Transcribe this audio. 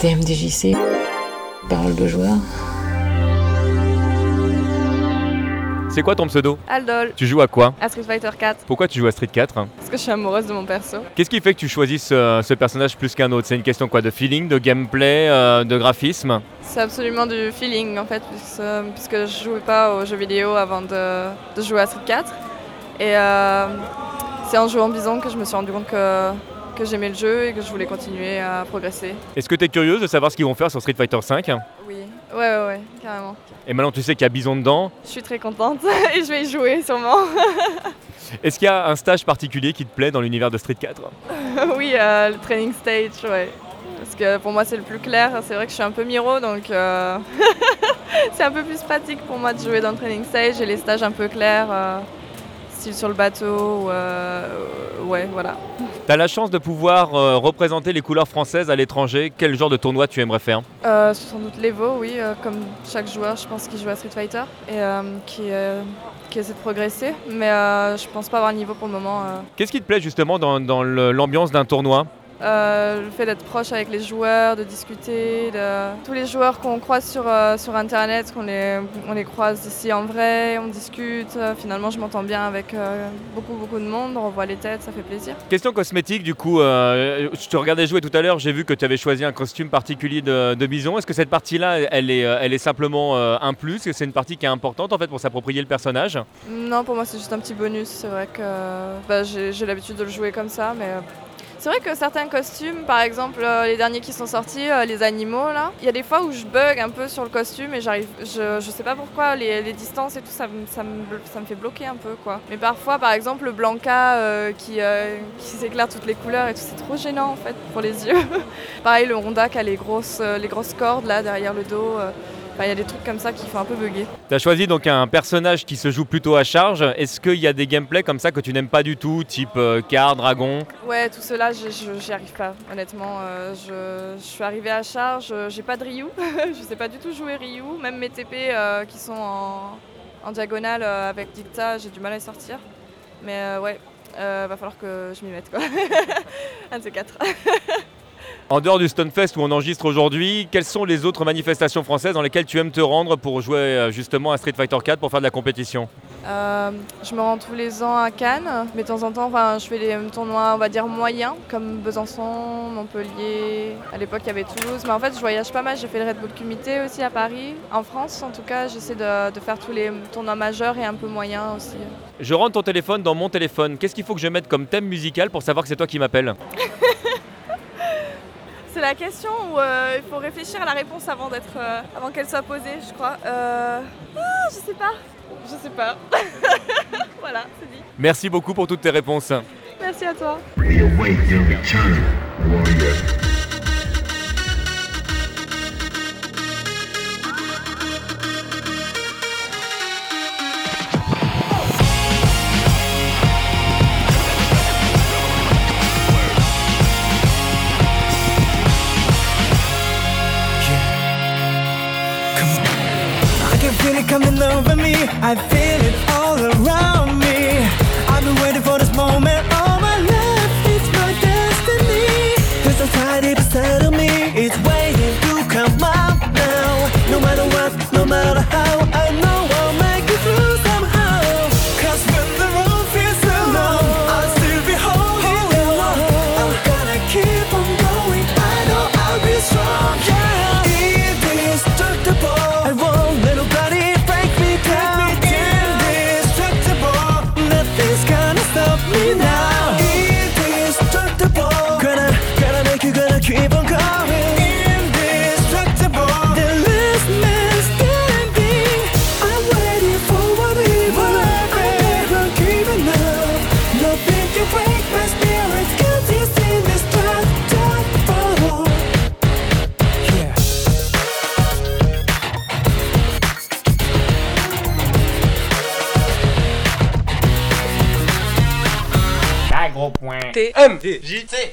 TMDJC, parole de joueur. C'est quoi ton pseudo? Aldol, Tu joues à quoi? À Street Fighter 4, Pourquoi tu joues à Street 4 parce que je suis amoureuse de mon perso. Qu'est-ce qui fait que tu choisis ce, ce personnage plus qu'un autre? C'est une question quoi? De feeling, de gameplay, euh, de graphisme? C'est absolument du feeling en fait, puisque, puisque je jouais pas aux jeux vidéo avant de, de jouer à Street 4. Et euh, c'est en jouant Bison que je me suis rendu compte que, que j'aimais le jeu et que je voulais continuer à progresser. Est-ce que tu es curieuse de savoir ce qu'ils vont faire sur Street Fighter 5 Oui, ouais, ouais, ouais, carrément. Et maintenant tu sais qu'il y a Bison dedans. Je suis très contente et je vais y jouer sûrement. Est-ce qu'il y a un stage particulier qui te plaît dans l'univers de Street 4 oui, euh, le training stage, ouais. Parce que pour moi c'est le plus clair, c'est vrai que je suis un peu miro donc euh, c'est un peu plus pratique pour moi de jouer dans le training stage et les stages un peu clairs, euh, style sur le bateau, euh, ouais voilà. Tu as la chance de pouvoir euh, représenter les couleurs françaises à l'étranger. Quel genre de tournoi tu aimerais faire? Euh, sans doute l'Evo, oui, comme chaque joueur je pense qui joue à Street Fighter et qui, qui essaie de progresser, mais je pense pas avoir le niveau pour le moment. Qu'est-ce qui te plaît justement dans, l'ambiance d'un tournoi? Euh, le fait d'être proche avec les joueurs, de discuter, de... tous les joueurs qu'on croise sur, euh, sur internet, qu'on les, on les croise ici en vrai, on discute, euh, finalement je m'entends bien avec beaucoup beaucoup de monde, on revoit les têtes, ça fait plaisir. Question cosmétique, du coup, je te regardais jouer tout à l'heure, j'ai vu que tu avais choisi un costume particulier de, de bison. Est-ce que cette partie-là, elle est, elle est simplement un plus? Est-ce que c'est une partie qui est importante en fait pour s'approprier le personnage? Non, pour moi c'est juste un petit bonus, c'est vrai que bah, j'ai j'ai l'habitude de le jouer comme ça, mais... C'est vrai que certains costumes, par exemple euh, les derniers qui sont sortis, euh, les animaux là, il y a des fois où je bug un peu sur le costume et j'arrive, je, je sais pas pourquoi, les, distances et tout ça, me- ça, me, fait bloquer un peu quoi. Mais parfois par exemple le Blanca euh, qui, s'éclaire toutes les couleurs et tout, c'est trop gênant en fait pour les yeux. Pareil le Honda qui a les grosses, les grosses cordes là derrière le dos, enfin, il y a des trucs comme ça qui font un peu bugger. Tu as choisi donc un personnage qui se joue plutôt à charge. Est-ce qu'il y a des gameplays comme ça que tu n'aimes pas du tout, type euh, car, dragon? Ouais, tout cela, j'y arrive pas, honnêtement. euh, je, je suis arrivée à charge, euh, j'ai pas de Ryu, je sais pas du tout jouer Ryu. Même mes TP euh, qui sont en, en diagonale avec Dicta, j'ai du mal à les sortir. Mais ouais, va falloir que je m'y mette quoi. Un de ces quatre. En dehors du Stonefest où on enregistre aujourd'hui, quelles sont les autres manifestations françaises dans lesquelles tu aimes te rendre pour jouer euh, justement à Street Fighter 4 pour faire de la compétition? Euh, je me rends tous les ans à Cannes, mais de temps en temps, enfin, je fais des tournois, on va dire moyens, comme Besançon, Montpellier. À l'époque, il y avait Toulouse, mais en fait, je voyage pas mal. J'ai fait le Red Bull Comité aussi à Paris. En France, en tout cas, j'essaie de, de faire tous les tournois majeurs et un peu moyens aussi. Je rentre ton téléphone dans mon téléphone. Qu'est-ce qu'il faut que je mette comme thème musical pour savoir que c'est toi qui m'appelles? C'est la question où euh, il faut réfléchir à la réponse avant d'être, euh, avant qu'elle soit posée, je crois. Euh... Ah, je sais pas. Je sais pas. voilà, c'est dit. Merci beaucoup pour toutes tes réponses. Merci à toi. It coming over me. I feel it all around TMDJC.